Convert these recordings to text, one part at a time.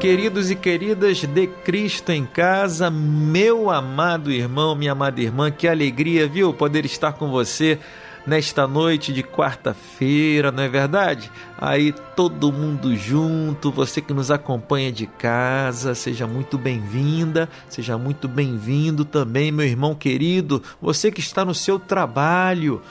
Queridos e queridas de Cristo em casa, meu amado irmão, minha amada irmã, que alegria, viu, poder estar com você nesta noite de quarta-feira, não é verdade? Aí todo mundo junto, você que nos acompanha de casa, seja muito bem-vinda, seja muito bem-vindo também, meu irmão querido, você que está no seu trabalho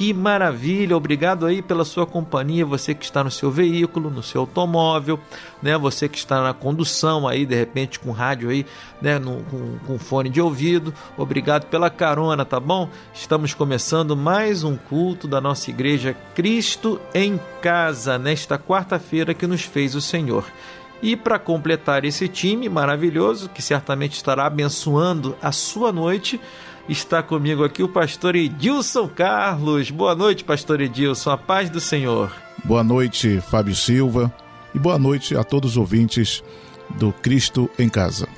que maravilha! Obrigado aí pela sua companhia, você que está no seu veículo, no seu automóvel, né? Você que está na condução aí, de repente com rádio aí, né? No, com, com fone de ouvido. Obrigado pela carona, tá bom? Estamos começando mais um culto da nossa igreja Cristo em Casa, nesta quarta-feira que nos fez o Senhor. E para completar esse time maravilhoso, que certamente estará abençoando a sua noite, Está comigo aqui o pastor Edilson Carlos. Boa noite, pastor Edilson. A paz do Senhor. Boa noite, Fábio Silva. E boa noite a todos os ouvintes do Cristo em Casa.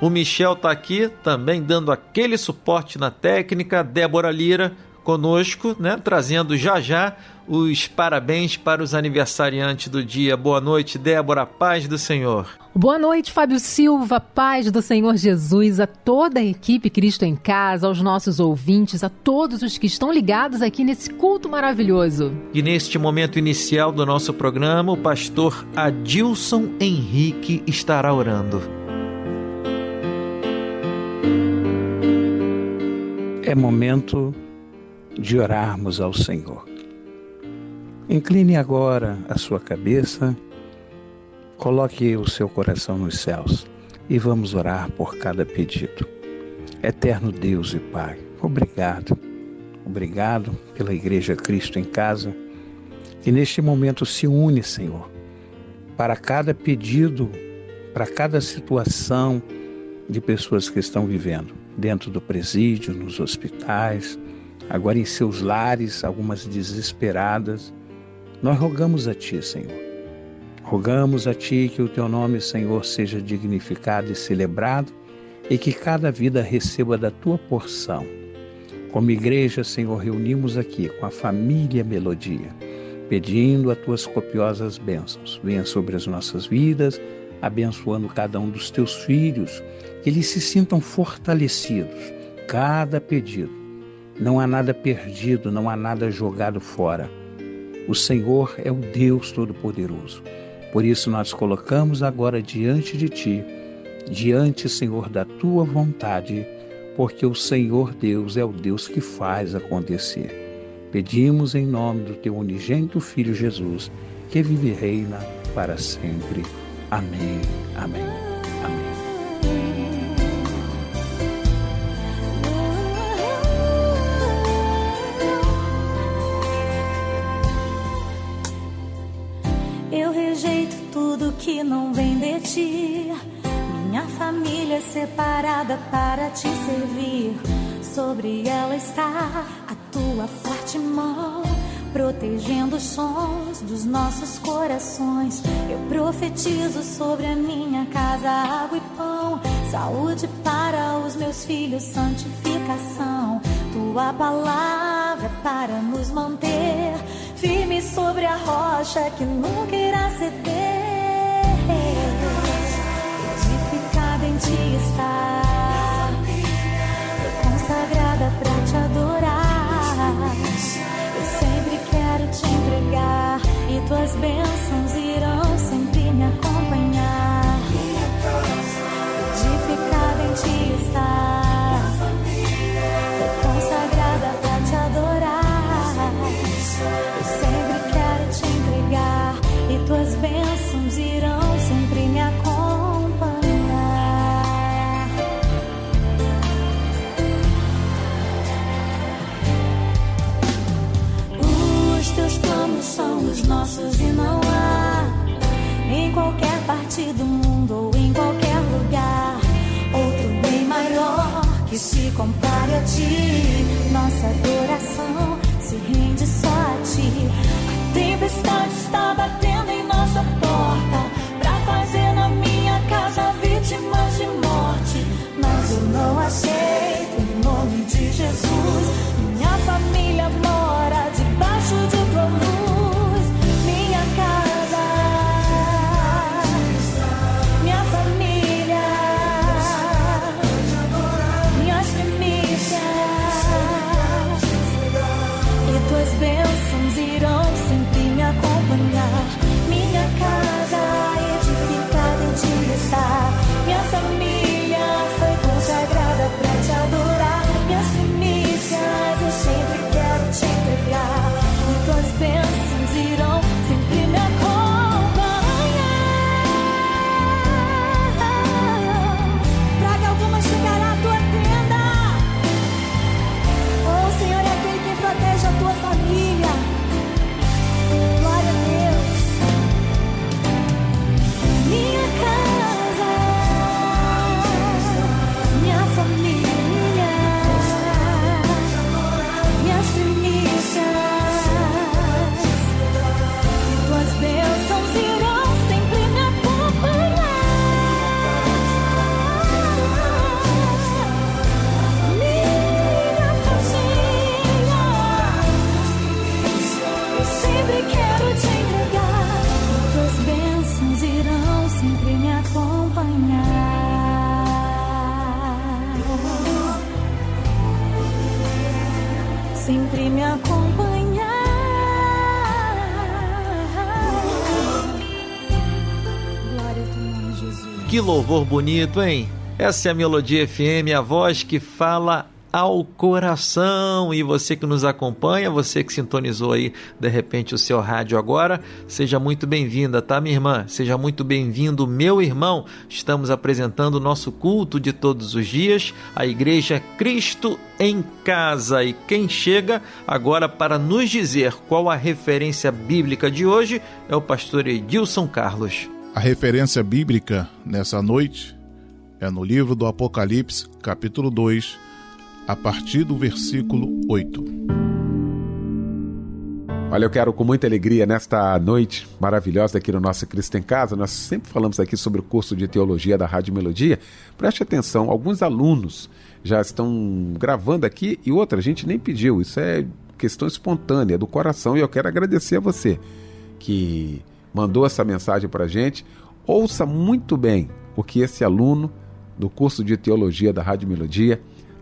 O Michel está aqui também dando aquele suporte na técnica. Débora Lira conosco, né, trazendo já já os parabéns para os aniversariantes do dia. Boa noite, Débora, paz do Senhor. Boa noite, Fábio Silva, paz do Senhor Jesus, a toda a equipe Cristo em Casa, aos nossos ouvintes, a todos os que estão ligados aqui nesse culto maravilhoso. E neste momento inicial do nosso programa, o pastor Adilson Henrique estará orando. É momento de orarmos ao Senhor. Incline agora a sua cabeça, coloque o seu coração nos céus e vamos orar por cada pedido. Eterno Deus e Pai, obrigado. Obrigado pela Igreja Cristo em casa, que neste momento se une, Senhor, para cada pedido, para cada situação de pessoas que estão vivendo dentro do presídio, nos hospitais, agora em seus lares, algumas desesperadas. Nós rogamos a Ti, Senhor. Rogamos a Ti que o Teu nome, Senhor, seja dignificado e celebrado e que cada vida receba da Tua porção. Como igreja, Senhor, reunimos aqui com a família Melodia, pedindo as Tuas copiosas bênçãos. Venha sobre as nossas vidas, abençoando cada um dos Teus filhos, que eles se sintam fortalecidos. Cada pedido não há nada perdido, não há nada jogado fora. O Senhor é o Deus Todo-Poderoso. Por isso nós colocamos agora diante de Ti, diante, Senhor, da Tua vontade, porque o Senhor Deus é o Deus que faz acontecer. Pedimos em nome do Teu unigênito Filho Jesus, que vive e reina para sempre. Amém. Amém. Não vem de ti. Minha família é separada para te servir. Sobre ela está a tua forte mão, protegendo os sons dos nossos corações. Eu profetizo sobre a minha casa água e pão, saúde para os meus filhos, santificação. Tua palavra é para nos manter firmes sobre a rocha que nunca irá ceder. Está, consagrada pra te adorar. Eu sempre quero te entregar e tuas bênçãos irão sempre me acompanhar. Edificada em ti está, consagrada pra te adorar. Eu sempre quero te entregar e tuas bênçãos nossos e não há em qualquer parte do mundo ou em qualquer lugar outro bem maior que se compare a ti. Nossa adoração se rende só a ti. A tempestade está batendo Que louvor bonito, hein? Essa é a Melodia FM, a voz que fala ao coração. E você que nos acompanha, você que sintonizou aí de repente o seu rádio agora, seja muito bem-vinda, tá, minha irmã? Seja muito bem-vindo, meu irmão. Estamos apresentando o nosso culto de todos os dias, a Igreja Cristo em Casa. E quem chega agora para nos dizer qual a referência bíblica de hoje é o pastor Edilson Carlos. A referência bíblica nessa noite é no livro do Apocalipse, capítulo 2, a partir do versículo 8. Olha, eu quero com muita alegria nesta noite maravilhosa aqui no nosso Cristo em Casa. Nós sempre falamos aqui sobre o curso de teologia da Rádio Melodia. Preste atenção, alguns alunos já estão gravando aqui e outra, a gente nem pediu. Isso é questão espontânea do coração e eu quero agradecer a você que mandou essa mensagem para a gente. Ouça muito bem o que esse aluno do curso de teologia da Rádio Melodia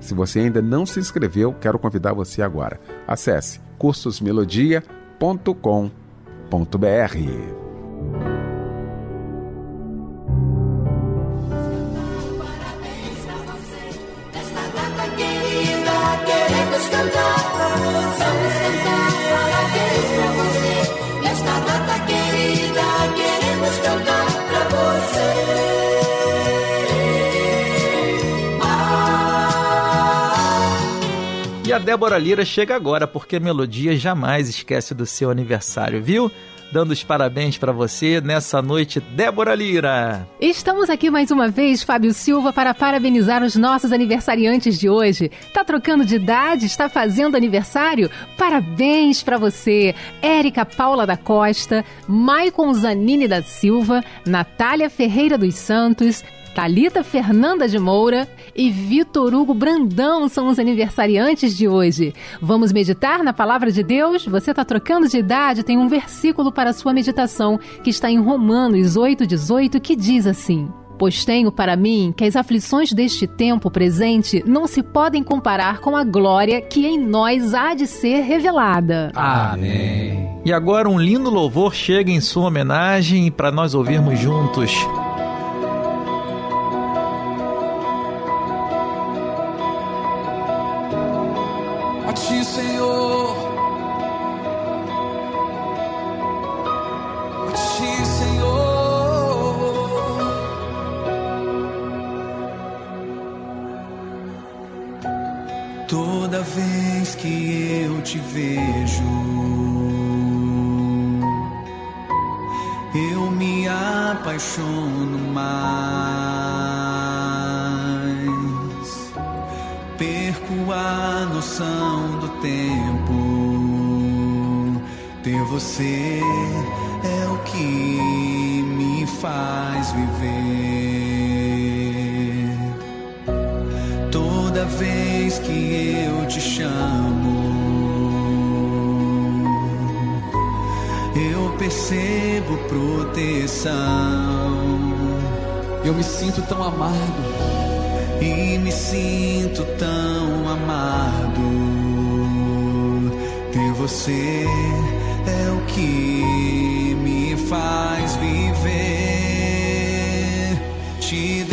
Se você ainda não se inscreveu, quero convidar você agora. Acesse cursosmelodia.com.br. Nesta data querida, queremos cantar. Vamos cantar parabéns pra você. E a Débora Lira chega agora, porque a Melodia jamais esquece do seu aniversário, viu? Dando os parabéns para você nessa noite, Débora Lira. Estamos aqui mais uma vez, Fábio Silva, para parabenizar os nossos aniversariantes de hoje. Tá trocando de idade? Está fazendo aniversário? Parabéns para você! Érica Paula da Costa, Maicon Zanini da Silva, Natália Ferreira dos Santos, Talita Fernanda de Moura e Vitor Hugo Brandão são os aniversariantes de hoje. Vamos meditar na palavra de Deus? Você está trocando de idade? Tem um versículo para sua meditação que está em Romanos 8,18 que diz assim. Pois tenho para mim que as aflições deste tempo presente não se podem comparar com a glória que em nós há de ser revelada. Amém. E agora um lindo louvor chega em sua homenagem para nós ouvirmos juntos. Apaixono mais. Perco a noção do tempo. Ter você é o que me faz viver. Toda vez que eu te chamo, percebo proteção. Eu me sinto tão amado e me sinto tão amado. Ter você é o que me faz viver. Te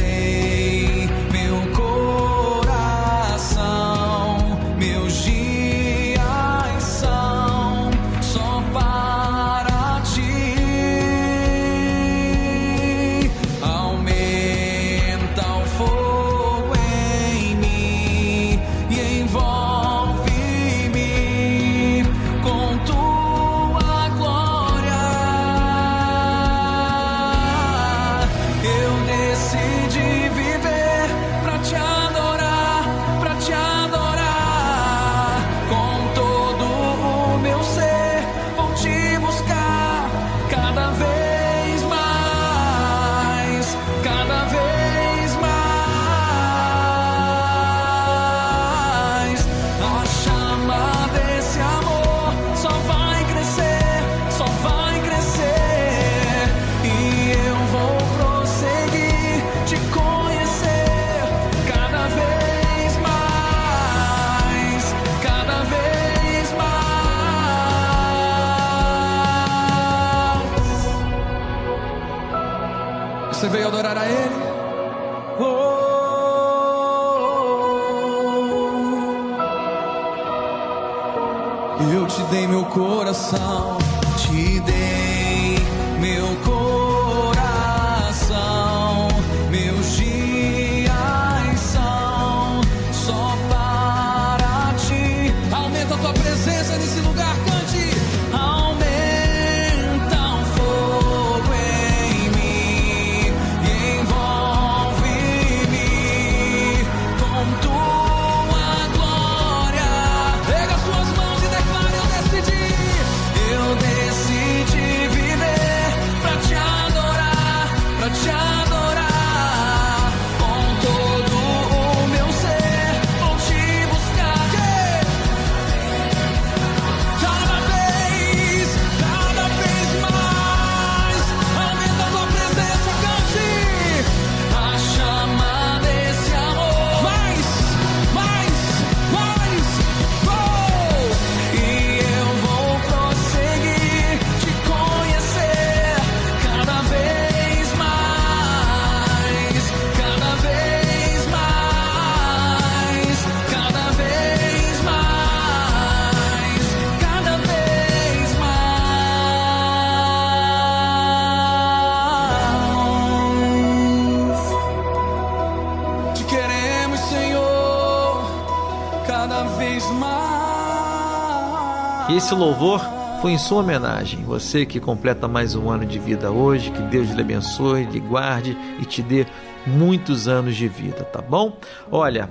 esse louvor foi em sua homenagem. Você que completa mais um ano de vida hoje, que Deus lhe abençoe, lhe guarde e te dê muitos anos de vida, tá bom? Olha,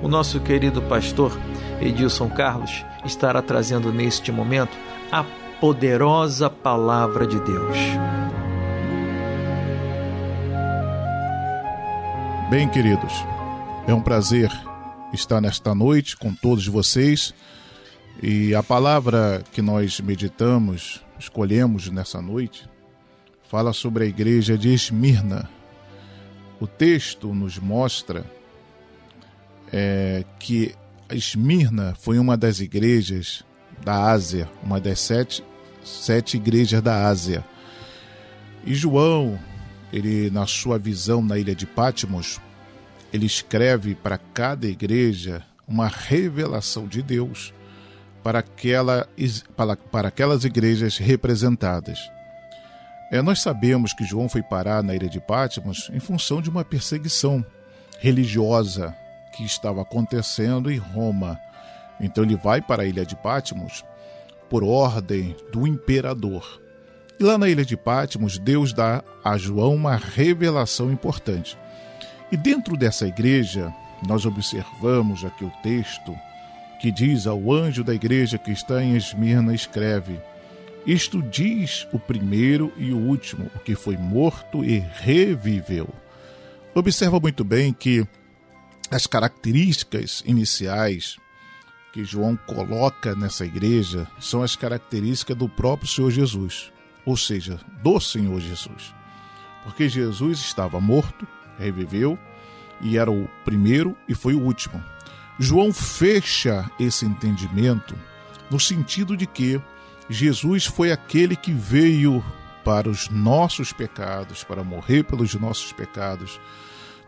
o nosso querido pastor Edilson Carlos estará trazendo neste momento a poderosa palavra de Deus. Bem, queridos, é um prazer estar nesta noite com todos vocês. E a palavra que nós meditamos, escolhemos nessa noite, fala sobre a igreja de Esmirna. O texto nos mostra é, que Esmirna foi uma das igrejas da Ásia, uma das sete, sete igrejas da Ásia. E João, ele na sua visão na ilha de Patmos, ele escreve para cada igreja uma revelação de Deus para, aquela, para, para aquelas igrejas representadas. É, nós sabemos que João foi parar na ilha de Patmos em função de uma perseguição religiosa que estava acontecendo em Roma. Então ele vai para a ilha de Patmos por ordem do imperador. E lá na ilha de Patmos, Deus dá a João uma revelação importante. E dentro dessa igreja, nós observamos aqui o texto que diz ao anjo da igreja que está em Esmirna: escreve. Isto diz o primeiro e o último, o que foi morto e reviveu. Observa muito bem que as características iniciais que João coloca nessa igreja são as características do próprio Senhor Jesus, ou seja, do Senhor Jesus. Porque Jesus estava morto, reviveu, e era o primeiro e foi o último. João fecha esse entendimento no sentido de que Jesus foi aquele que veio para os nossos pecados, para morrer pelos nossos pecados,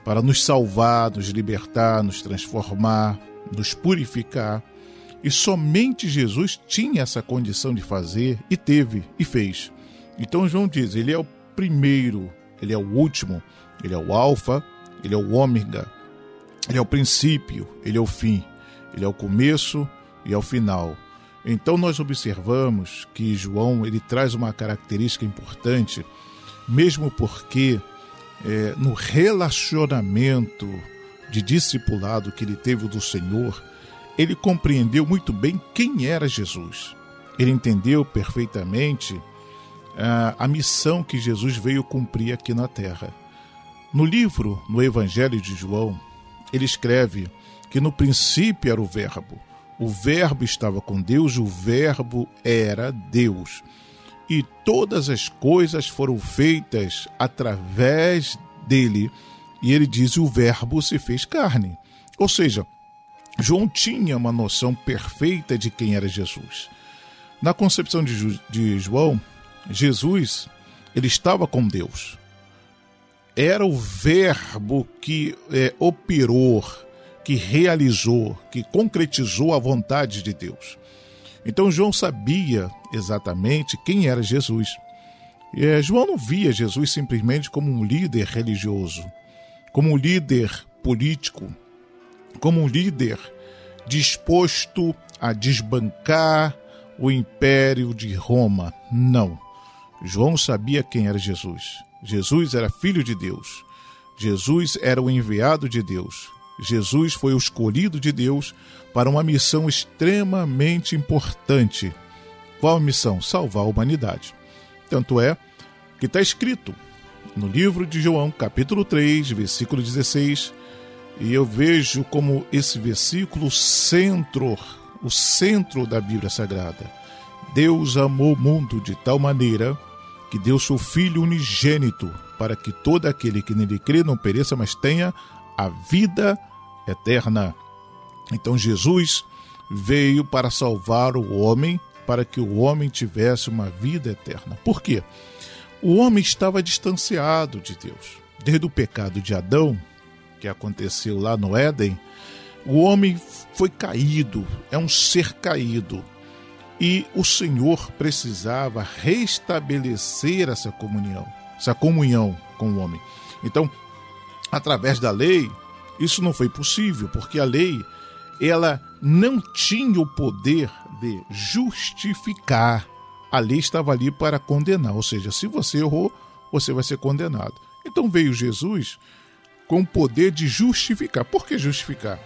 para nos salvar, nos libertar, nos transformar, nos purificar. E somente Jesus tinha essa condição de fazer e teve e fez. Então João diz: Ele é o primeiro, ele é o último, ele é o Alfa, ele é o Ômega, ele é o princípio, ele é o fim, ele é o começo e é o final. Então nós observamos que João ele traz uma característica importante, mesmo porque é, no relacionamento de discipulado que ele teve do Senhor, ele compreendeu muito bem quem era Jesus. Ele entendeu perfeitamente a, a missão que Jesus veio cumprir aqui na terra. No livro, no Evangelho de João, ele escreve que no princípio era o Verbo. O Verbo estava com Deus, o Verbo era Deus. E todas as coisas foram feitas através dele. E ele diz: o Verbo se fez carne. Ou seja, João tinha uma noção perfeita de quem era Jesus. Na concepção de, João, Jesus ele estava com Deus. Era o Verbo que é, operou, que realizou, que concretizou a vontade de Deus. Então João sabia exatamente quem era Jesus. É, João não via Jesus simplesmente como um líder religioso, como um líder político, como um líder disposto a desbancar o império de Roma. Não. João sabia quem era Jesus. Jesus era filho de Deus. Jesus era o enviado de Deus. Jesus foi o escolhido de Deus para uma missão extremamente importante. Qual a missão? Salvar a humanidade. Tanto é que está escrito no livro de João, capítulo 3, versículo 16, e eu vejo como esse versículo centro, o centro da Bíblia Sagrada. Deus amou o mundo de tal maneira que deu seu Filho unigênito, para que todo aquele que nele crê não pereça, mas tenha a vida eterna. Então Jesus veio para salvar o homem, para que o homem tivesse uma vida eterna. Por quê? O homem estava distanciado de Deus. Desde o pecado de Adão, que aconteceu lá no Éden, o homem foi caído, é um ser caído. E o Senhor precisava restabelecer essa comunhão, essa comunhão com o homem. Então, através da lei, isso não foi possível, porque a lei ela não tinha o poder de justificar. A lei estava ali para condenar, ou seja, se você errou, você vai ser condenado. Então veio Jesus com o poder de justificar. Por que justificar?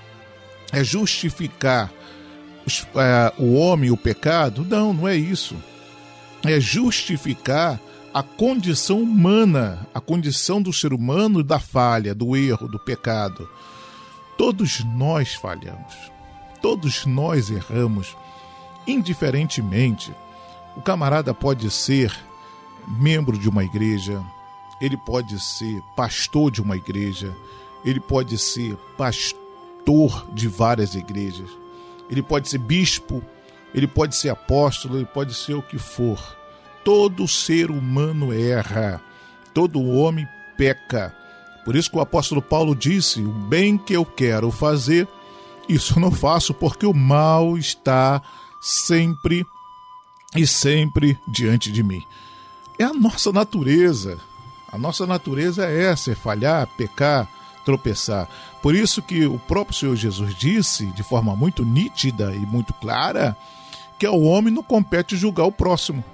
É justificar é, o homem, o pecado? Não, não é isso. É justificar a condição humana, a condição do ser humano da falha, do erro, do pecado. Todos nós falhamos, todos nós erramos, indiferentemente. O camarada pode ser membro de uma igreja, ele pode ser pastor de uma igreja, ele pode ser pastor de várias igrejas, ele pode ser bispo, ele pode ser apóstolo, ele pode ser o que for. Todo ser humano erra, todo homem peca. Por isso que o apóstolo Paulo disse: O bem que eu quero fazer, isso não faço, porque o mal está sempre e sempre diante de mim. É a nossa natureza. A nossa natureza é essa, é falhar, pecar, tropeçar. Por isso que o próprio Senhor Jesus disse, de forma muito nítida e muito clara, que ao homem não compete julgar o próximo.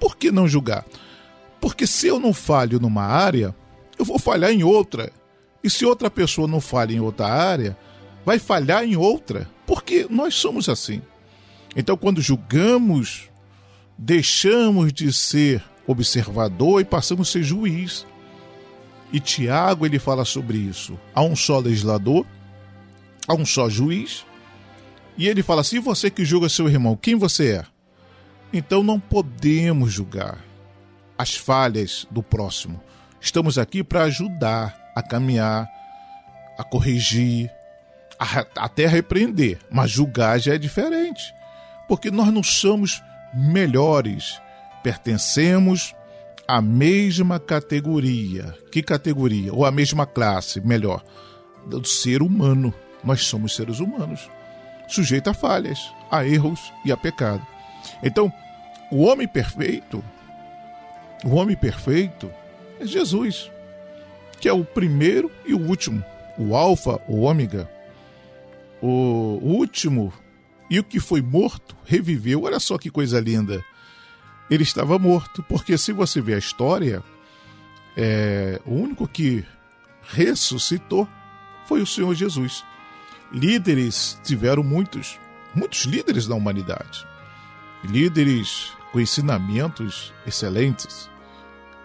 Por que não julgar? Porque se eu não falho numa área, eu vou falhar em outra. E se outra pessoa não falha em outra área, vai falhar em outra. Porque nós somos assim. Então, quando julgamos, deixamos de ser observador e passamos a ser juiz. E Tiago ele fala sobre isso. Há um só legislador, há um só juiz. E ele fala assim: você que julga seu irmão, quem você é? Então não podemos julgar as falhas do próximo. Estamos aqui para ajudar a caminhar, a corrigir, a, até repreender. Mas julgar já é diferente. Porque nós não somos melhores. Pertencemos à mesma categoria. Que categoria? Ou à mesma classe, melhor, do ser humano. Nós somos seres humanos, sujeito a falhas, a erros e a pecado. Então, o homem perfeito, o homem perfeito é Jesus, que é o primeiro e o último, o alfa, o ômega, o último e o que foi morto reviveu. Olha só que coisa linda. Ele estava morto, porque se você ver a história, é, o único que ressuscitou foi o Senhor Jesus. Líderes tiveram muitos, muitos líderes da humanidade. Líderes com ensinamentos excelentes,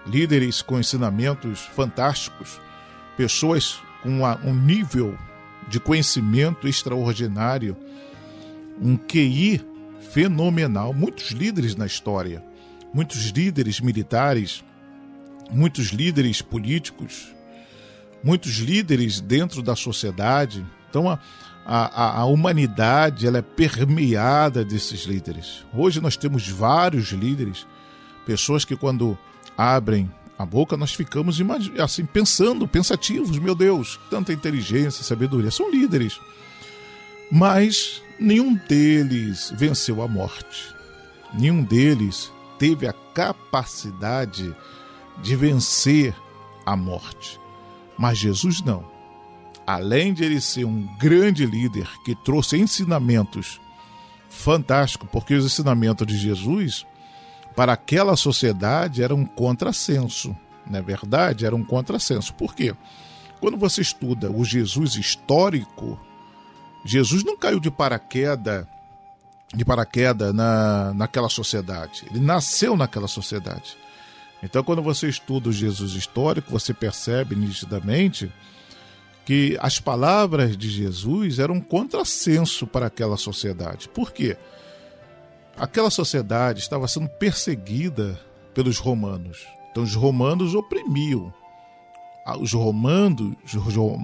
líderes com ensinamentos fantásticos, pessoas com uma, um nível de conhecimento extraordinário, um QI fenomenal, muitos líderes na história, muitos líderes militares, muitos líderes políticos, muitos líderes dentro da sociedade. Então a, a, a humanidade ela é permeada desses líderes. Hoje nós temos vários líderes, pessoas que quando abrem a boca nós ficamos assim pensando, pensativos, meu Deus, tanta inteligência, sabedoria, são líderes. Mas nenhum deles venceu a morte. Nenhum deles teve a capacidade de vencer a morte. Mas Jesus não. Além de ele ser um grande líder que trouxe ensinamentos fantásticos, porque os ensinamentos de Jesus para aquela sociedade era um contrassenso, não é verdade? Era um contrassenso. Por quê? Quando você estuda o Jesus histórico, Jesus não caiu de paraquedas de paraquedas na, naquela sociedade. Ele nasceu naquela sociedade. Então, quando você estuda o Jesus histórico, você percebe nitidamente que as palavras de Jesus eram um contrassenso para aquela sociedade. Por quê? Aquela sociedade estava sendo perseguida pelos romanos. Então, os romanos oprimiam. Os romanos,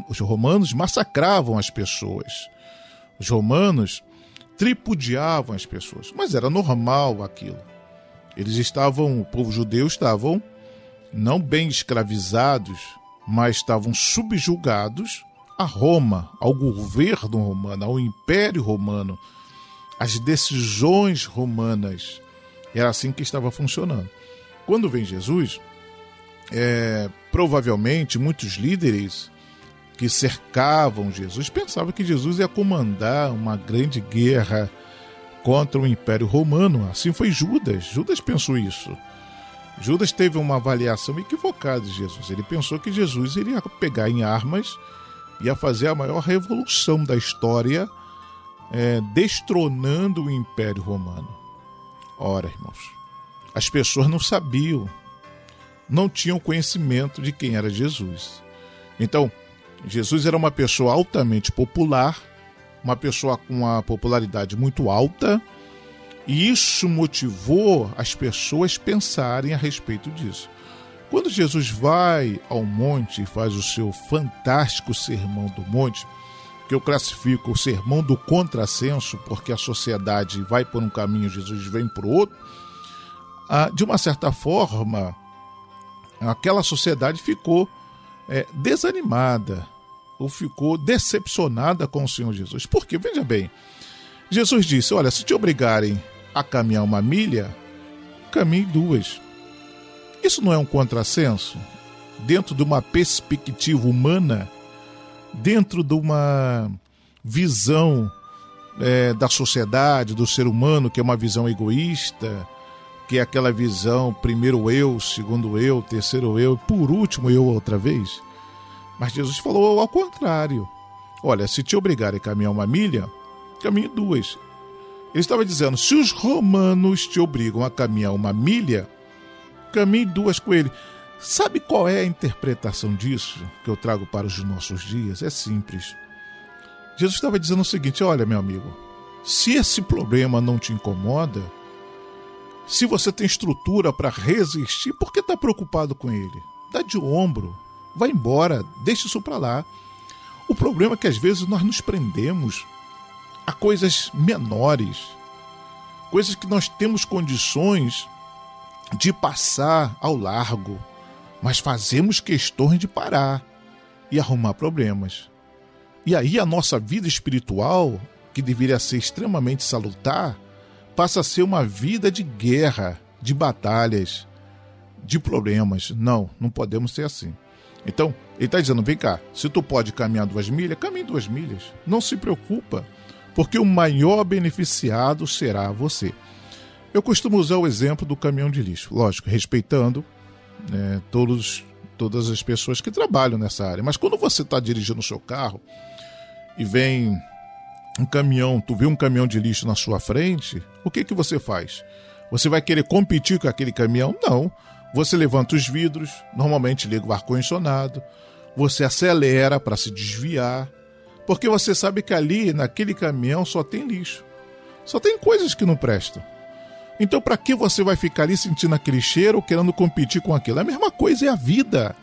os romanos massacravam as pessoas. Os romanos tripudiavam as pessoas, mas era normal aquilo. Eles estavam, o povo judeu estavam não bem escravizados, mas estavam subjugados a Roma, ao governo romano, ao império romano, às decisões romanas. Era assim que estava funcionando. Quando vem Jesus, é, provavelmente muitos líderes que cercavam Jesus pensavam que Jesus ia comandar uma grande guerra contra o Império Romano. Assim foi Judas. Judas pensou isso. Judas teve uma avaliação equivocada de Jesus. Ele pensou que Jesus iria pegar em armas, ia fazer a maior revolução da história, é, destronando o Império Romano. Ora, irmãos, as pessoas não sabiam, não tinham conhecimento de quem era Jesus. Então, Jesus era uma pessoa altamente popular, uma pessoa com uma popularidade muito alta, e isso motivou as pessoas pensarem a respeito disso. Quando Jesus vai ao monte e faz o seu fantástico sermão do monte, que eu classifico o sermão do contrassenso, porque a sociedade vai por um caminho, Jesus vem por outro, ah, de uma certa forma, aquela sociedade ficou é, desanimada ou ficou decepcionada com o Senhor Jesus. Porque, veja bem, Jesus disse: Olha, se te obrigarem a caminhar uma milha, caminhe duas. Isso não é um contrassenso? Dentro de uma perspectiva humana, dentro de uma visão é, da sociedade, do ser humano, que é uma visão egoísta, que é aquela visão primeiro eu, segundo eu, terceiro eu, por último eu outra vez. Mas Jesus falou ao contrário. Olha, se te obrigarem a caminhar uma milha, caminhe duas. Ele estava dizendo: se os romanos te obrigam a caminhar uma milha, caminhe duas com ele. Sabe qual é a interpretação disso que eu trago para os nossos dias? É simples. Jesus estava dizendo o seguinte: olha, meu amigo, se esse problema não te incomoda, se você tem estrutura para resistir, por que está preocupado com ele? Dá de ombro, vai embora, deixa isso para lá. O problema é que às vezes nós nos prendemos a coisas menores, coisas que nós temos condições de passar ao largo, mas fazemos questões de parar e arrumar problemas. E aí a nossa vida espiritual, que deveria ser extremamente salutar, passa a ser uma vida de guerra, de batalhas, de problemas. Não, não podemos ser assim. Então, ele está dizendo: vem cá, se tu pode caminhar duas milhas, caminhe duas milhas. Não se preocupa, porque o maior beneficiado será você. Eu costumo usar o exemplo do caminhão de lixo, lógico, respeitando né, todos, todas as pessoas que trabalham nessa área. Mas quando você está dirigindo o seu carro e vem um caminhão, tu vê um caminhão de lixo na sua frente, o que que você faz? Você vai querer competir com aquele caminhão? Não. Você levanta os vidros, normalmente liga o ar-condicionado, você acelera para se desviar, porque você sabe que ali, naquele caminhão, só tem lixo. Só tem coisas que não prestam. Então, para que você vai ficar ali sentindo aquele cheiro, querendo competir com aquilo? A mesma coisa é a vida.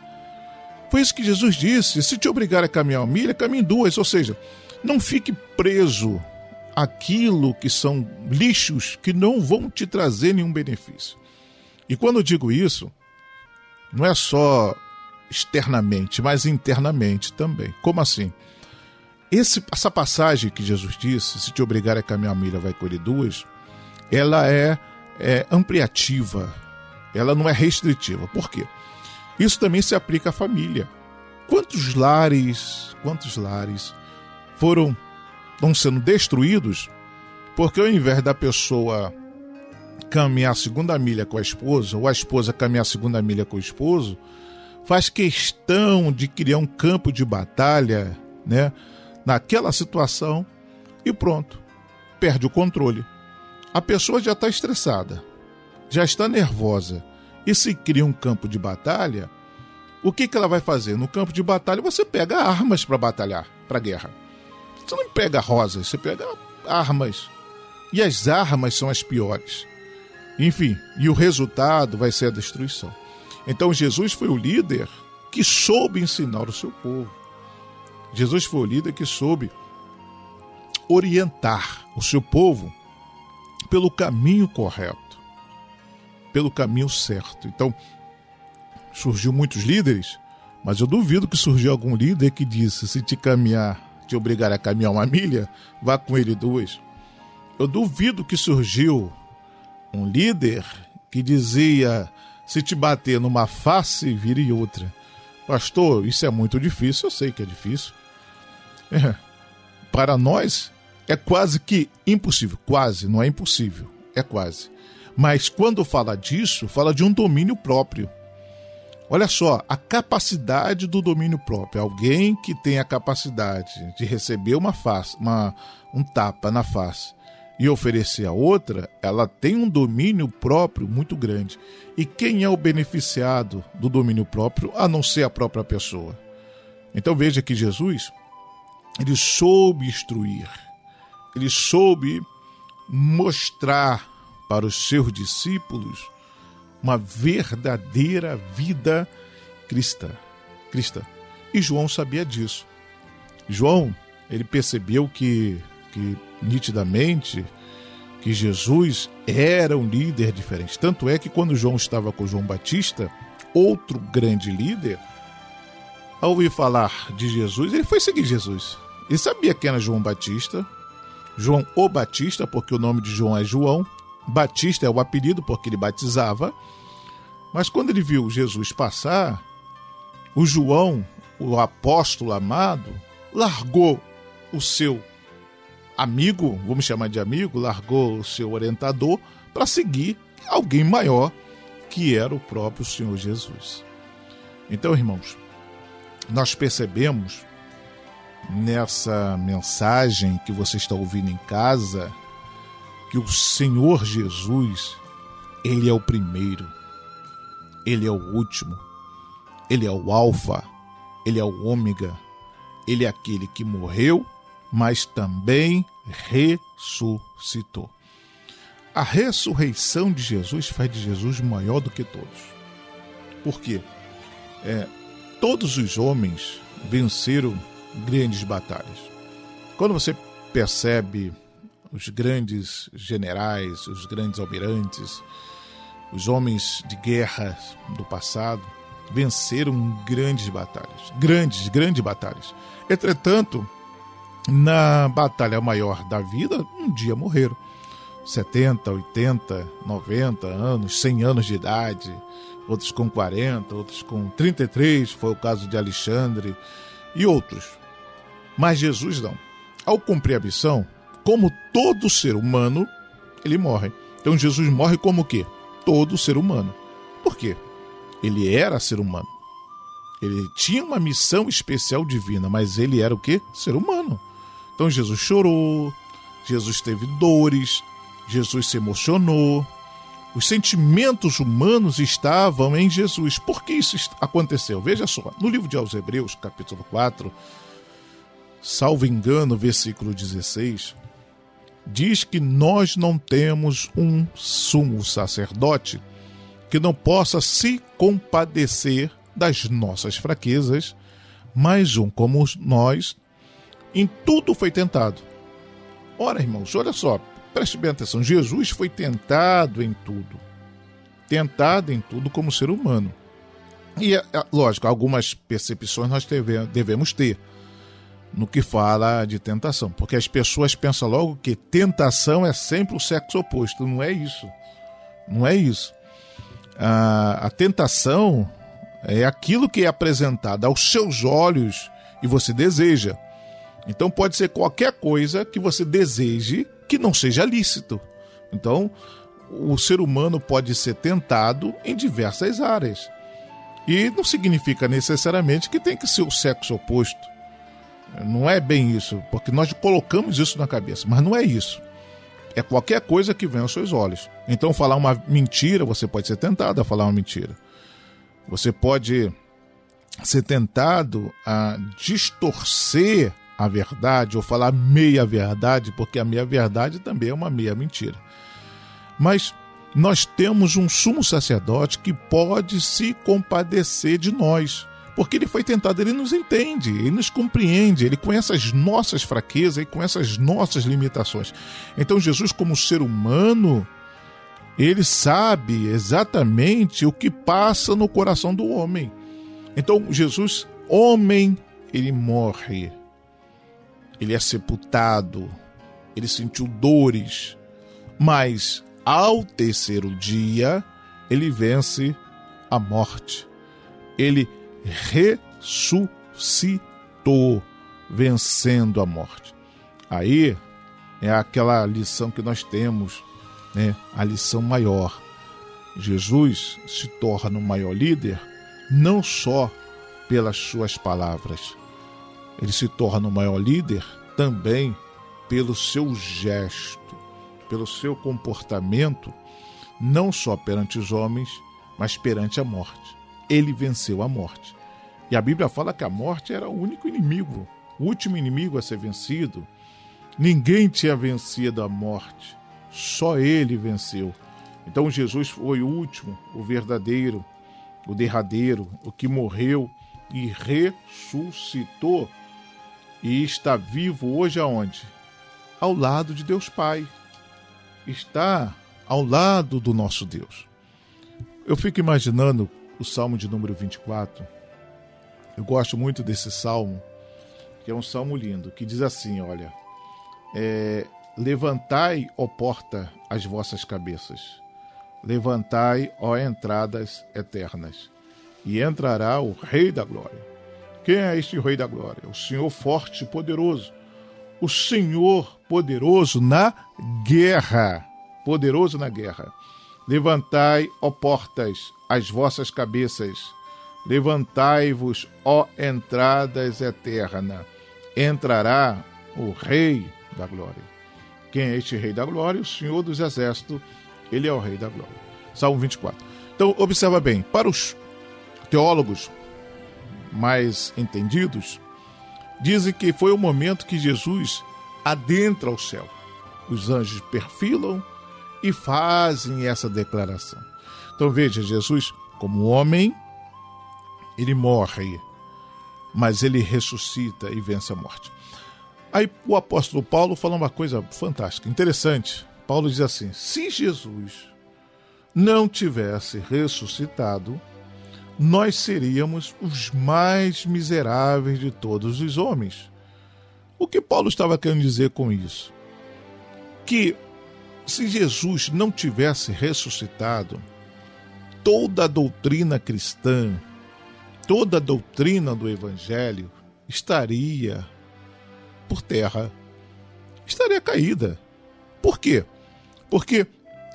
Foi isso que Jesus disse: se te obrigar a caminhar uma milha, caminhe duas. Ou seja, não fique preso àquilo que são lixos que não vão te trazer nenhum benefício. E quando eu digo isso, não é só externamente, mas internamente também. Como assim? Esse, essa passagem que Jesus disse, se te obrigar a caminhar uma milha, vai colher duas, ela é, é ampliativa, ela não é restritiva. Por quê? Isso também se aplica à família. Quantos lares, quantos lares foram estão sendo destruídos porque ao invés da pessoa caminhar a segunda milha com a esposa ou a esposa caminhar a segunda milha com o esposo, faz questão de criar um campo de batalha, né, naquela situação e pronto, perde o controle. A pessoa já está estressada, já está nervosa e se cria um campo de batalha, o que, que ela vai fazer? No campo de batalha você pega armas para batalhar, para guerra. Você não pega rosas, você pega armas. E as armas são as piores. Enfim, e o resultado vai ser a destruição. Então Jesus foi o líder que soube ensinar o seu povo. Jesus foi o líder que soube orientar o seu povo pelo caminho correto, pelo caminho certo. Então, surgiu muitos líderes, mas eu duvido que surgiu algum líder que disse: se te caminhar, te obrigar a caminhar uma milha, vá com ele duas. Eu duvido que surgiu um líder que dizia: se te bater numa face, vire outra. Pastor, isso é muito difícil, eu sei que é difícil. É. Para nós, é quase que impossível. Quase, não é impossível, é quase. Mas quando fala disso, fala de um domínio próprio. Olha só, a capacidade do domínio próprio. Alguém que tem a capacidade de receber uma face, uma, um tapa na face e oferecer a outra, ela tem um domínio próprio muito grande. E quem é o beneficiado do domínio próprio, a não ser a própria pessoa? Então veja que Jesus, ele soube instruir, ele soube mostrar para os seus discípulos uma verdadeira vida cristã. cristã. E João sabia disso. João, ele percebeu que, que nitidamente que Jesus era um líder diferente. Tanto é que quando João estava com João Batista, outro grande líder, ao ouvir falar de Jesus, ele foi seguir Jesus. Ele sabia quem era João Batista, João o Batista, porque o nome de João é João. Batista é o apelido porque ele batizava. Mas quando ele viu Jesus passar, o João, o apóstolo amado, largou o seu amigo, vamos chamar de amigo, largou o seu orientador para seguir alguém maior, que era o próprio Senhor Jesus. Então, irmãos, nós percebemos nessa mensagem que você está ouvindo em casa que o Senhor Jesus, ele é o primeiro, ele é o último, ele é o alfa, ele é o ômega, ele é aquele que morreu, mas também ressuscitou. A ressurreição de Jesus faz de Jesus maior do que todos. Por quê? É, todos os homens venceram grandes batalhas. Quando você percebe os grandes generais, os grandes almirantes, os homens de guerra do passado, venceram grandes batalhas, grandes, grandes batalhas. Entretanto, na batalha maior da vida, um dia morreram. 70, 80, 90 anos, 100 anos de idade, outros com 40, outros com 33, foi o caso de Alexandre e outros. Mas Jesus não. Ao cumprir a missão, como todo ser humano, ele morre. Então Jesus morre como o quê? Todo ser humano. Por quê? Ele era ser humano. Ele tinha uma missão especial divina, mas ele era o quê? Ser humano. Então Jesus chorou, Jesus teve dores, Jesus se emocionou. Os sentimentos humanos estavam em Jesus. Por que isso aconteceu? Veja só, no livro de aos Hebreus, capítulo 4, salvo engano, versículo 16, diz que nós não temos um sumo sacerdote que não possa se compadecer das nossas fraquezas, mas um como nós, em tudo foi tentado. Ora, irmãos, olha só, preste bem atenção: Jesus foi tentado em tudo. Tentado em tudo como ser humano. E, é, é, lógico, algumas percepções nós devemos ter no que fala de tentação, porque as pessoas pensam logo que tentação é sempre o sexo oposto. Não é isso. Não é isso. A, a tentação é aquilo que é apresentado aos seus olhos e você deseja. Então pode ser qualquer coisa que você deseje que não seja lícito. Então, o ser humano pode ser tentado em diversas áreas. E não significa necessariamente que tem que ser o sexo oposto. Não é bem isso, porque nós colocamos isso na cabeça, mas não é isso. É qualquer coisa que vem aos seus olhos. Então, falar uma mentira, você pode ser tentado a falar uma mentira. Você pode ser tentado a distorcer a verdade ou falar meia verdade, porque a meia verdade também é uma meia mentira. Mas nós temos um sumo sacerdote que pode se compadecer de nós, porque ele foi tentado, ele nos entende, ele nos compreende, ele conhece as nossas fraquezas, ele conhece as nossas limitações. Então Jesus, como ser humano, ele sabe exatamente o que passa no coração do homem. Então Jesus, homem, ele morre ele é sepultado, ele sentiu dores, mas ao terceiro dia ele vence a morte. Ele ressuscitou, vencendo a morte. Aí é aquela lição que nós temos, né? A lição maior. Jesus se torna o maior líder não só pelas suas palavras, ele se torna o maior líder também pelo seu gesto, pelo seu comportamento, não só perante os homens, mas perante a morte. Ele venceu a morte. E a Bíblia fala que a morte era o único inimigo, o último inimigo a ser vencido. Ninguém tinha vencido a morte, só ele venceu. Então Jesus foi o último, o verdadeiro, o derradeiro, o que morreu e ressuscitou e está vivo hoje aonde? Ao lado de Deus Pai. Está ao lado do nosso Deus. Eu fico imaginando o Salmo de número 24. Eu gosto muito desse salmo, que é um salmo lindo, que diz assim: olha, é, Levantai, ó porta, as vossas cabeças. Levantai, ó entradas eternas. E entrará o Rei da Glória. Quem é este Rei da Glória? O Senhor forte e poderoso. O Senhor poderoso na guerra. Poderoso na guerra. Levantai, ó portas, as vossas cabeças. Levantai-vos, ó entradas eternas. Entrará o Rei da Glória. Quem é este Rei da Glória? O Senhor dos Exércitos. Ele é o Rei da Glória. Salmo 24. Então, observa bem. Para os teólogos mais entendidos, dizem que foi o momento que Jesus adentra ao céu. Os anjos perfilam e fazem essa declaração. Então veja, Jesus, como homem, ele morre, mas ele ressuscita e vence a morte. Aí o apóstolo Paulo fala uma coisa fantástica, interessante. Paulo diz assim: se Jesus não tivesse ressuscitado, nós seríamos os mais miseráveis de todos os homens. O que Paulo estava querendo dizer com isso? Que se Jesus não tivesse ressuscitado, toda a doutrina cristã, toda a doutrina do evangelho estaria por terra, estaria caída. Por quê? Porque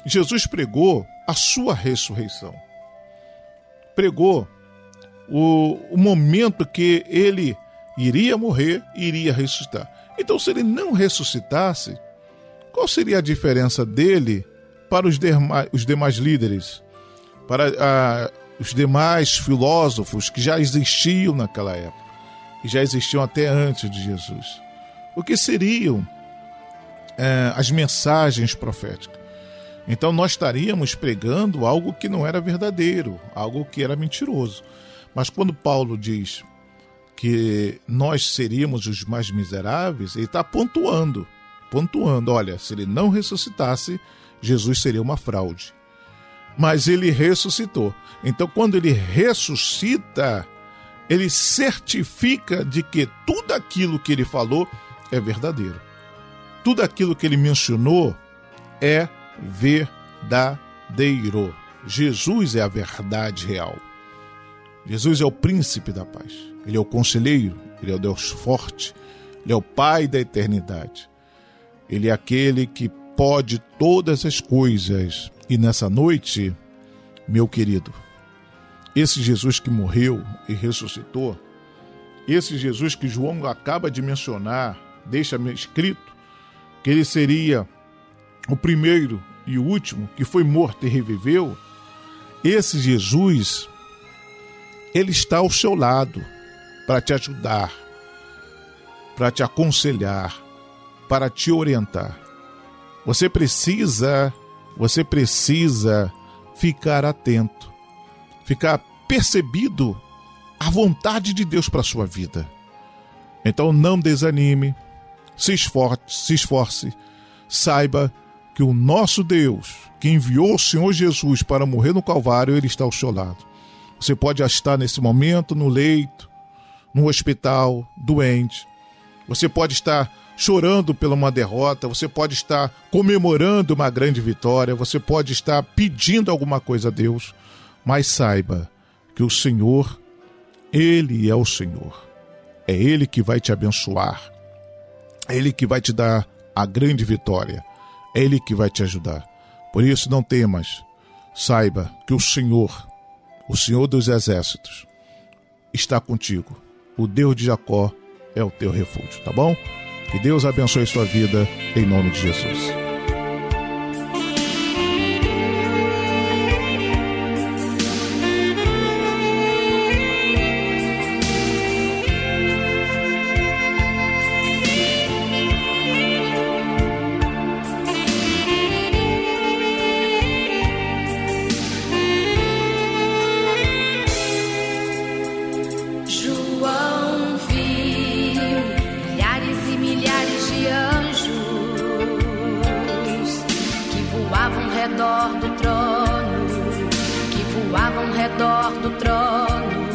Jesus pregou a sua ressurreição. Pregou o, o momento que ele iria morrer e iria ressuscitar. Então, se ele não ressuscitasse, qual seria a diferença dele para os, demais, os demais líderes, para ah, os demais filósofos que já existiam naquela época, e já existiam até antes de Jesus? O que seriam eh, as mensagens proféticas? Então, nós estaríamos pregando algo que não era verdadeiro, algo que era mentiroso. Mas quando Paulo diz que nós seríamos os mais miseráveis, ele está pontuando, pontuando. Olha, se ele não ressuscitasse, Jesus seria uma fraude. Mas ele ressuscitou. Então, quando ele ressuscita, ele certifica de que tudo aquilo que ele falou é verdadeiro. Tudo aquilo que ele mencionou é verdadeiro. Jesus é a verdade real. Jesus é o príncipe da paz. Ele é o conselheiro, ele é o Deus forte, ele é o Pai da eternidade. Ele é aquele que pode todas as coisas. E nessa noite, meu querido, esse Jesus que morreu e ressuscitou, esse Jesus que João acaba de mencionar, deixa escrito que ele seria o primeiro e o último que foi morto e reviveu, esse Jesus, ele está ao seu lado para te ajudar, para te aconselhar, para te orientar. Você precisa, você precisa ficar atento, ficar percebido a vontade de Deus para a sua vida. Então não desanime, se esforce, se esforce, saiba que o nosso Deus, que enviou o Senhor Jesus para morrer no Calvário, ele está ao seu lado. Você pode estar nesse momento no leito, no hospital, doente. Você pode estar chorando pela uma derrota, você pode estar comemorando uma grande vitória, você pode estar pedindo alguma coisa a Deus, mas saiba que o Senhor, ele é o Senhor. É ele que vai te abençoar. É Ele que vai te dar a grande vitória. É Ele que vai te ajudar. Por isso, não temas. Saiba que o Senhor, o Senhor dos Exércitos, está contigo. O Deus de Jacó é o teu refúgio, tá bom? Que Deus abençoe sua vida, em nome de Jesus. voavam redor do trono,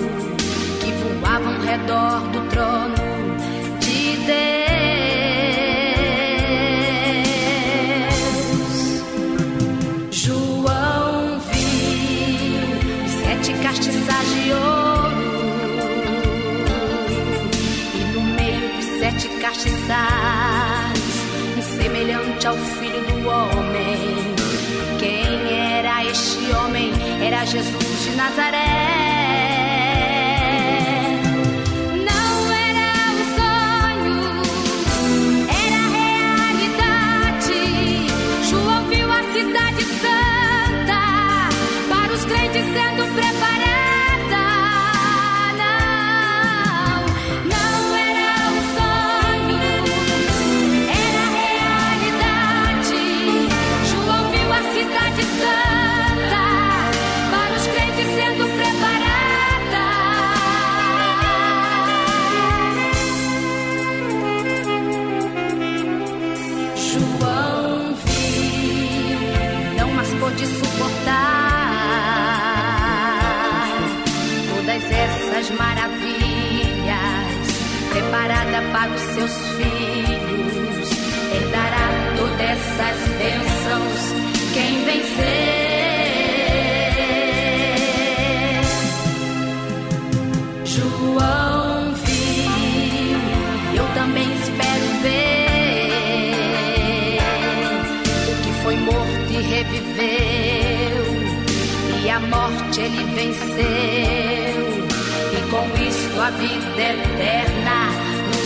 que voavam redor do trono de Deus. João viu sete castiçais de ouro e no meio dos sete castiçais, semelhante ao Jesus de Nazaré. Para os seus filhos. Herdará todas essas bênçãos. Quem vencer? João viu eu também espero ver. O que foi morto e reviveu. E a morte ele venceu. E com isto a vida eterna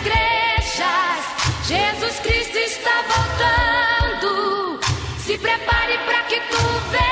igrejas. Jesus Cristo está voltando. Se prepare para que tu veja.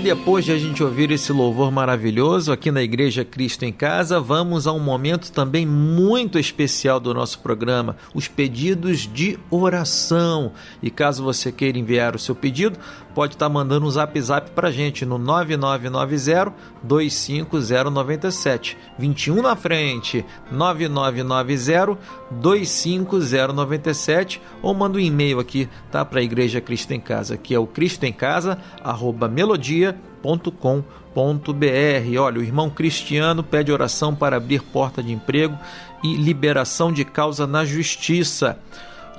Depois de a gente ouvir esse louvor maravilhoso aqui na Igreja Cristo em Casa, vamos a um momento também muito especial do nosso programa, os pedidos de oração. E caso você queira enviar o seu pedido, pode estar mandando um zap zap para gente no 9990 25097. 21 na frente, 9990 25097 ou manda um e-mail aqui, tá? Para a Igreja Cristo em Casa, que é o cristo em casa, arroba melodia www.ecc.com.br. Olha, o irmão Cristiano pede oração para abrir porta de emprego e liberação de causa na justiça.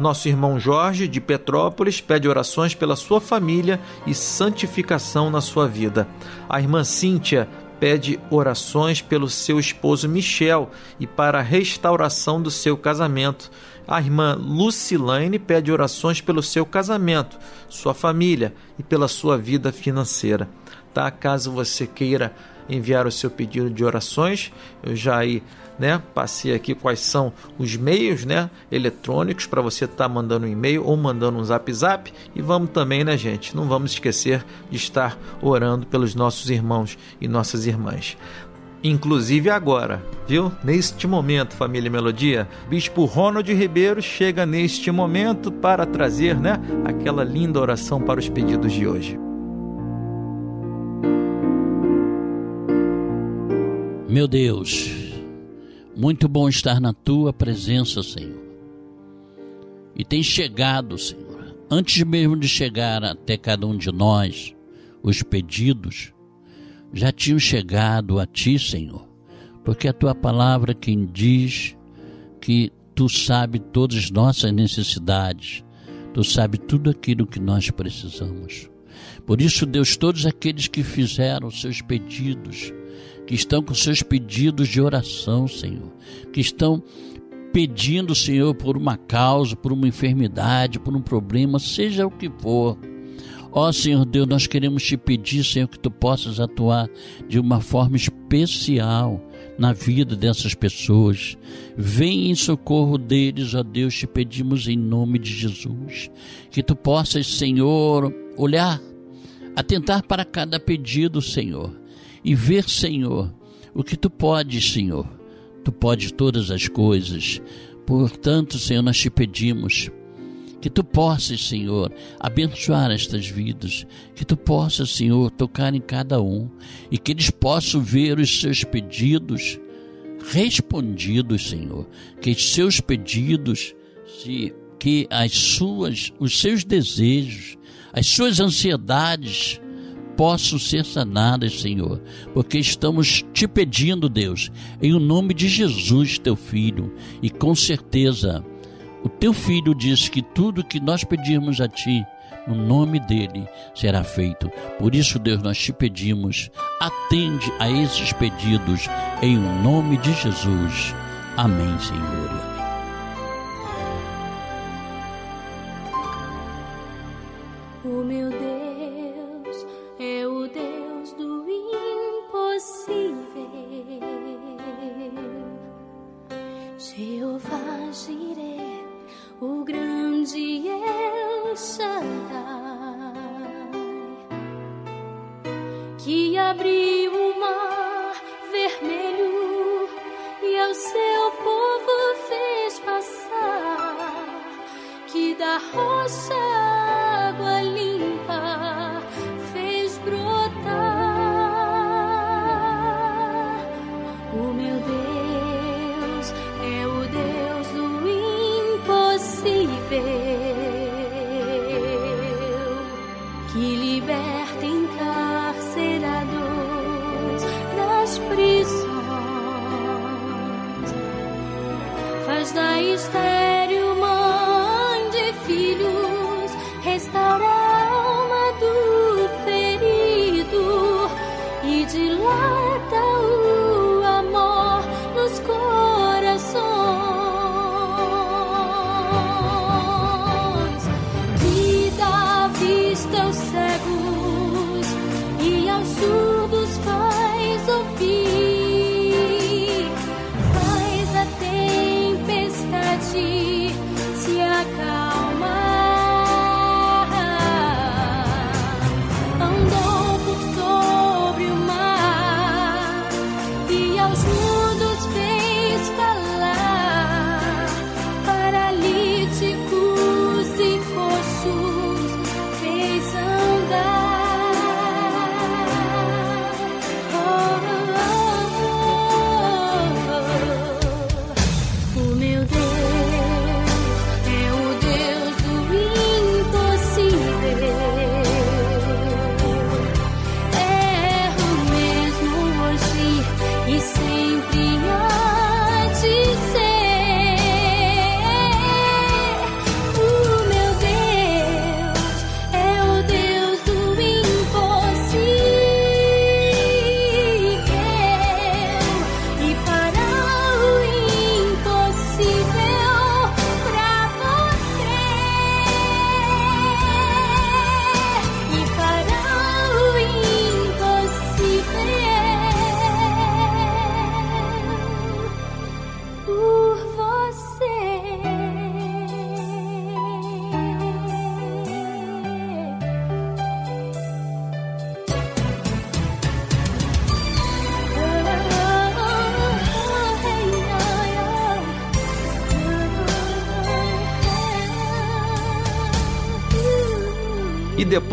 Nosso irmão Jorge, de Petrópolis, pede orações pela sua família e santificação na sua vida. A irmã Cíntia pede orações pelo seu esposo Michel e para a restauração do seu casamento. A irmã Lucilane pede orações pelo seu casamento, sua família e pela sua vida financeira. Tá? Caso você queira enviar o seu pedido de orações, eu já aí, né, passei aqui quais são os meios, né, eletrônicos para você estar tá mandando um e-mail ou mandando um zap zap e vamos também, né, gente, não vamos esquecer de estar orando pelos nossos irmãos e nossas irmãs. Inclusive agora, viu? Neste momento, família Melodia, Bispo Ronald Ribeiro chega neste momento para trazer, né, aquela linda oração para os pedidos de hoje. Meu Deus, muito bom estar na tua presença, Senhor. E tem chegado, Senhor, antes mesmo de chegar até cada um de nós, os pedidos já tinham chegado a ti, Senhor, porque a tua palavra quem diz que tu sabe todas as nossas necessidades, tu sabe tudo aquilo que nós precisamos. Por isso, Deus, todos aqueles que fizeram seus pedidos, que estão com seus pedidos de oração, Senhor, que estão pedindo, Senhor, por uma causa, por uma enfermidade, por um problema, seja o que for. Ó Senhor Deus, nós queremos te pedir, Senhor, que tu possas atuar de uma forma especial na vida dessas pessoas. Vem em socorro deles, ó Deus, te pedimos em nome de Jesus. Que tu possas, Senhor, olhar, atentar para cada pedido, Senhor, e ver, Senhor, o que tu podes, Senhor. Tu podes todas as coisas. Portanto, Senhor, nós te pedimos que tu possas, Senhor, abençoar estas vidas, que tu possas, Senhor, tocar em cada um e que eles possam ver os seus pedidos respondidos, Senhor, que os seus pedidos, que as suas, os seus desejos, as suas ansiedades possam ser sanadas, Senhor, porque estamos te pedindo, Deus, em o nome de Jesus, teu filho, e com certeza o teu filho diz que tudo que nós pedirmos a ti, no nome dele será feito. Por isso, Deus, nós te pedimos, atende a esses pedidos em nome de Jesus. Amém, Senhor.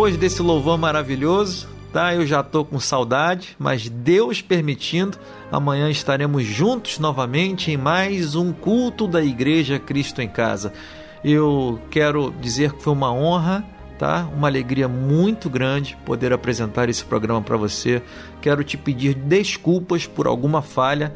Depois desse louvor maravilhoso, tá? Eu já tô com saudade, mas Deus permitindo, amanhã estaremos juntos novamente em mais um culto da Igreja Cristo em Casa. Eu quero dizer que foi uma honra, tá? Uma alegria muito grande poder apresentar esse programa para você. Quero te pedir desculpas por alguma falha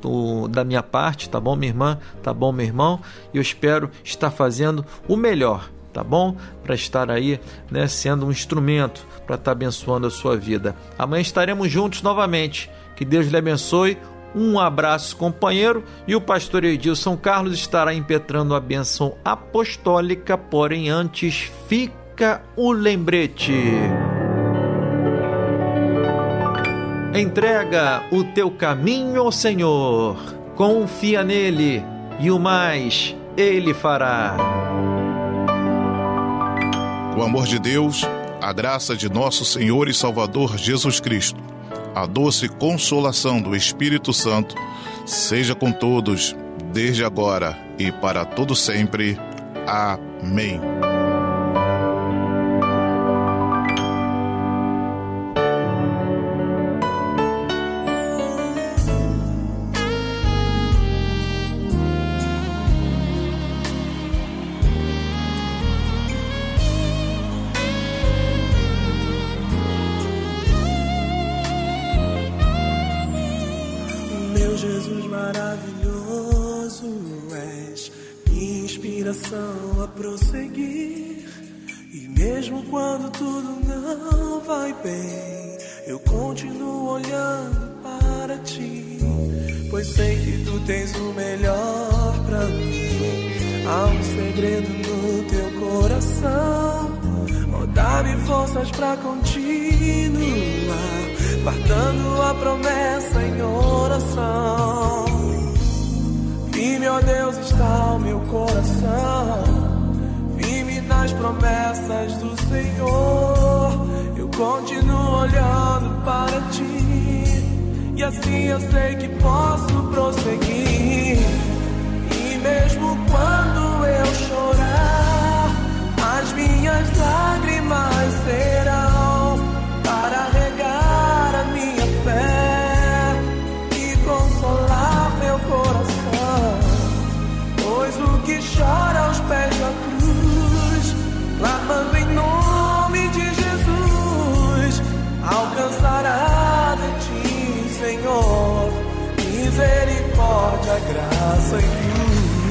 do, da minha parte, tá bom, minha irmã? Tá bom, meu irmão? Eu espero estar fazendo o melhor, tá bom? Para estar aí, né, sendo um instrumento para estar abençoando a sua vida. Amanhã estaremos juntos novamente. Que Deus lhe abençoe. Um abraço, companheiro, e o pastor Edilson Carlos estará impetrando a bênção apostólica, porém antes fica o lembrete. Entrega o teu caminho ao Senhor, confia nele e o mais ele fará. O amor de Deus, a graça de nosso Senhor e Salvador Jesus Cristo, a doce consolação do Espírito Santo, seja com todos, desde agora e para todo sempre. Amém. Que tu tens o melhor pra mim. Há um segredo no teu coração. Oh, dá-me forças pra continuar guardando a promessa em oração. Firme, ó Deus, está o meu coração. Firme nas promessas do Senhor. Eu continuo olhando para ti. E assim eu sei que posso prosseguir. E mesmo quando eu chorar, as minhas lágrimas serão graça e luz.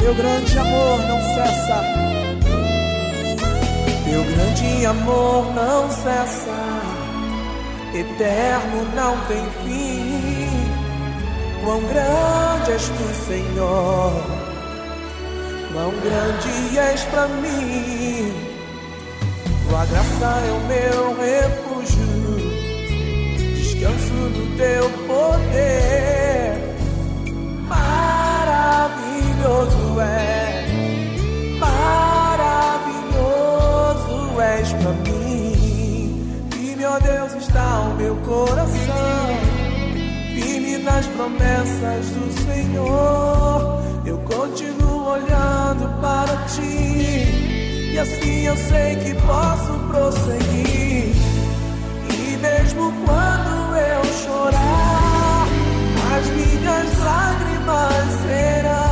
Teu grande amor não cessa. Teu grande amor não cessa. Eterno não tem fim. Quão grande és tu, Senhor. Quão grande és para mim. Tua graça é o meu refúgio. Descanso no teu poder maravilhoso é, maravilhoso és pra mim. Firme, ó Deus, está o meu coração, firme nas promessas do Senhor. Ti, e assim eu sei que posso prosseguir. E mesmo quando eu chorar, as minhas lágrimas serão